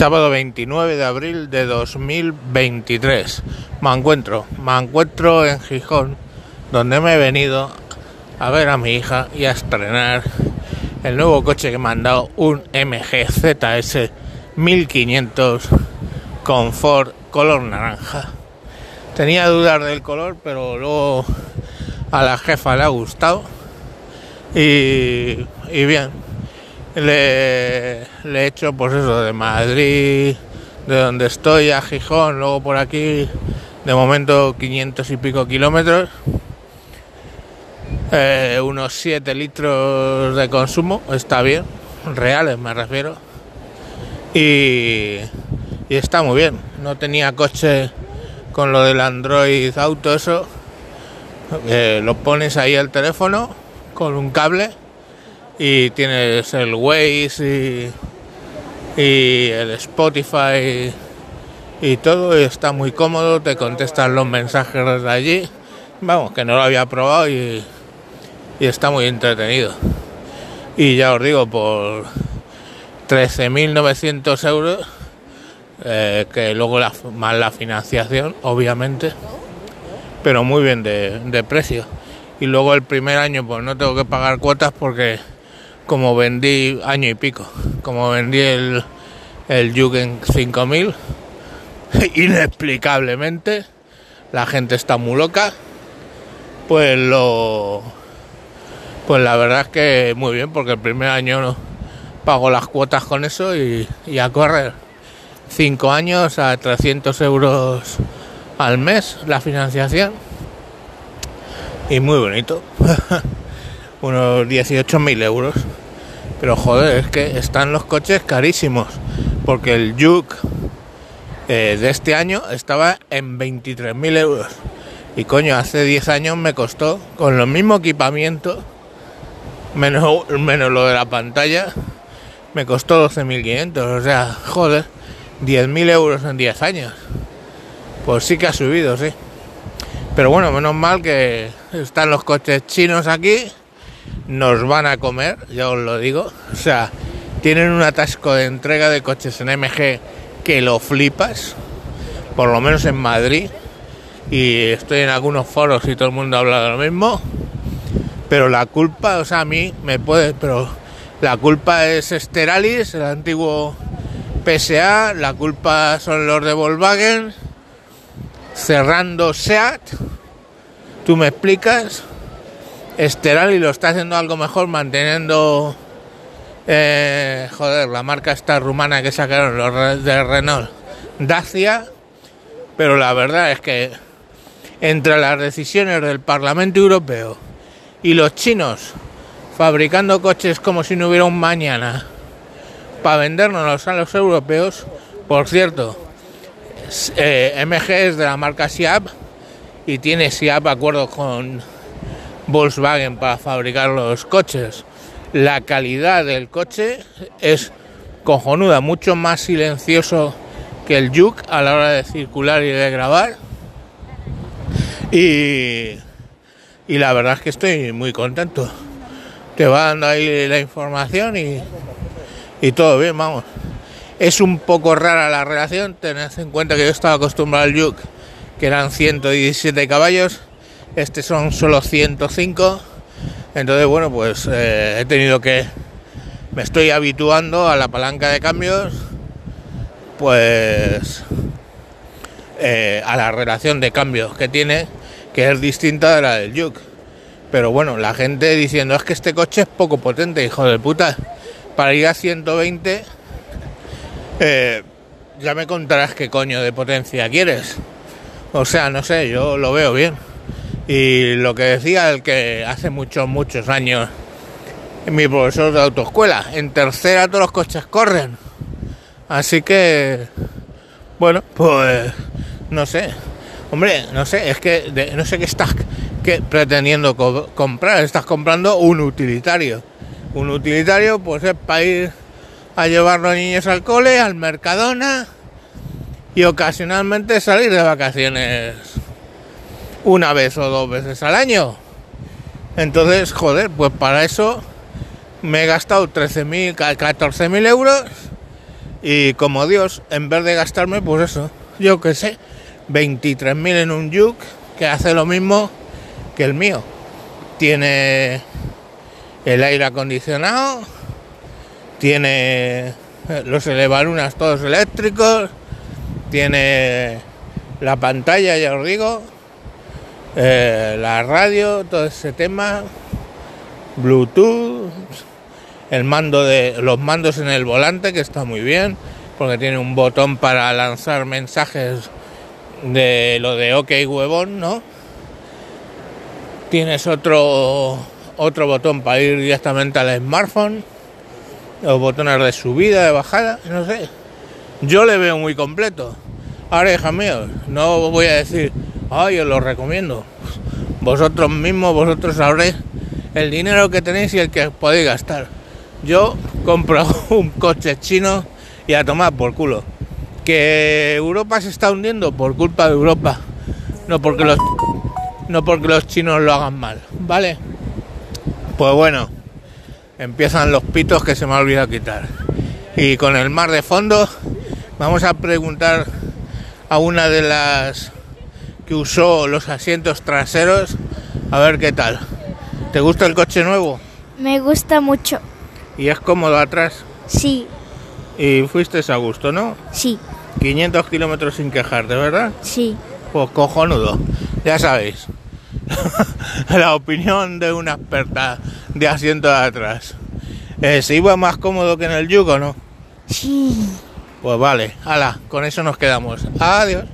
Sábado 29 de abril de 2023. Me encuentro, me encuentro en Gijón, donde me he venido a ver a mi hija y a estrenar el nuevo coche que me han dado, un MG ZS 1500 con color naranja. Tenía dudas del color, pero luego a la jefa le ha gustado. Y bien, le, he hecho pues eso de Madrid, de donde estoy a Gijón, luego por aquí, de momento 500 y pico kilómetros, eh, unos 7 litros de consumo, está bien, reales me refiero, y, y está muy bien, no tenía coche con lo del Android Auto, eso, eh, lo pones ahí al teléfono con un cable y tienes el Waze y, y el Spotify y todo y está muy cómodo, te contestan los mensajes desde allí. Vamos, que no lo había probado y, y está muy entretenido. Y ya os digo, por 13.900 euros, eh, que luego la, más la financiación, obviamente, pero muy bien de, de precio. Y luego el primer año pues no tengo que pagar cuotas porque como vendí año y pico, como vendí el, el Jugend 5000, inexplicablemente, la gente está muy loca, pues lo... Pues la verdad es que muy bien, porque el primer año no pago las cuotas con eso y, y a correr. Cinco años a 300 euros al mes la financiación. Y muy bonito. Unos 18.000 euros. Pero joder, es que están los coches carísimos. Porque el Juke eh, de este año estaba en 23.000 euros. Y coño, hace 10 años me costó, con lo mismo equipamiento, menos, menos lo de la pantalla, me costó 12.500. O sea, joder, 10.000 euros en 10 años. Pues sí que ha subido, sí. Pero bueno, menos mal que están los coches chinos aquí nos van a comer, ya os lo digo. O sea, tienen un atasco de entrega de coches en MG que lo flipas, por lo menos en Madrid. Y estoy en algunos foros y todo el mundo habla de lo mismo. Pero la culpa, o sea, a mí me puede, pero la culpa es Steralis, el antiguo PSA, la culpa son los de Volkswagen, cerrando SEAT. ¿Tú me explicas? Esteral y lo está haciendo algo mejor manteniendo eh, joder la marca esta rumana que sacaron los de Renault Dacia pero la verdad es que entre las decisiones del Parlamento Europeo y los chinos fabricando coches como si no hubiera un mañana para vendernos a los europeos por cierto eh, MG es de la marca SIAP y tiene SIAP acuerdos con Volkswagen para fabricar los coches. La calidad del coche es cojonuda, mucho más silencioso que el Juke a la hora de circular y de grabar. Y, y la verdad es que estoy muy contento. Te va dando ahí la información y, y todo bien, vamos. Es un poco rara la relación, tened en cuenta que yo estaba acostumbrado al Juke, que eran 117 caballos este son solo 105. Entonces, bueno, pues eh, he tenido que... Me estoy habituando a la palanca de cambios, pues eh, a la relación de cambios que tiene, que es distinta de la del Juke. Pero bueno, la gente diciendo, es que este coche es poco potente, hijo de puta. Para ir a 120, eh, ya me contarás qué coño de potencia quieres. O sea, no sé, yo lo veo bien. Y lo que decía el que hace muchos, muchos años, mi profesor de autoescuela, en tercera todos los coches corren. Así que, bueno, pues no sé. Hombre, no sé, es que no sé qué estás que, pretendiendo co comprar. Estás comprando un utilitario. Un utilitario, pues es para ir a llevar los niños al cole, al Mercadona y ocasionalmente salir de vacaciones una vez o dos veces al año. Entonces, joder, pues para eso me he gastado 13.000, 14.000 euros Y como Dios, en vez de gastarme, pues eso, yo que sé, 23.000 en un Juke que hace lo mismo que el mío. Tiene el aire acondicionado, tiene eh, los elevarunas todos eléctricos, tiene la pantalla, ya os digo, eh, la radio, todo ese tema, Bluetooth, el mando de los mandos en el volante que está muy bien, porque tiene un botón para lanzar mensajes de lo de OK huevón, ¿no? Tienes otro otro botón para ir directamente al smartphone, los botones de subida, de bajada, no sé. Yo le veo muy completo. Ahora, hija mío, no voy a decir, ay, os lo recomiendo. Vosotros mismos, vosotros sabréis el dinero que tenéis y el que podéis gastar. Yo compro un coche chino y a tomar por culo. Que Europa se está hundiendo por culpa de Europa, no porque los no porque los chinos lo hagan mal, ¿vale? Pues bueno, empiezan los pitos que se me ha olvidado quitar. Y con el mar de fondo, vamos a preguntar a una de las que usó los asientos traseros a ver qué tal. ¿Te gusta el coche nuevo? Me gusta mucho. ¿Y es cómodo atrás? Sí, Y fuiste a gusto, ¿no? sí, 500 kilómetros sin quejarte, ¿verdad? sí. Pues cojonudo, ya sabéis. La opinión de una experta de asiento de atrás. Eh, ¿Se iba más cómodo que en el yugo, no? Sí. Pues vale, ala, con eso nos quedamos. Adiós.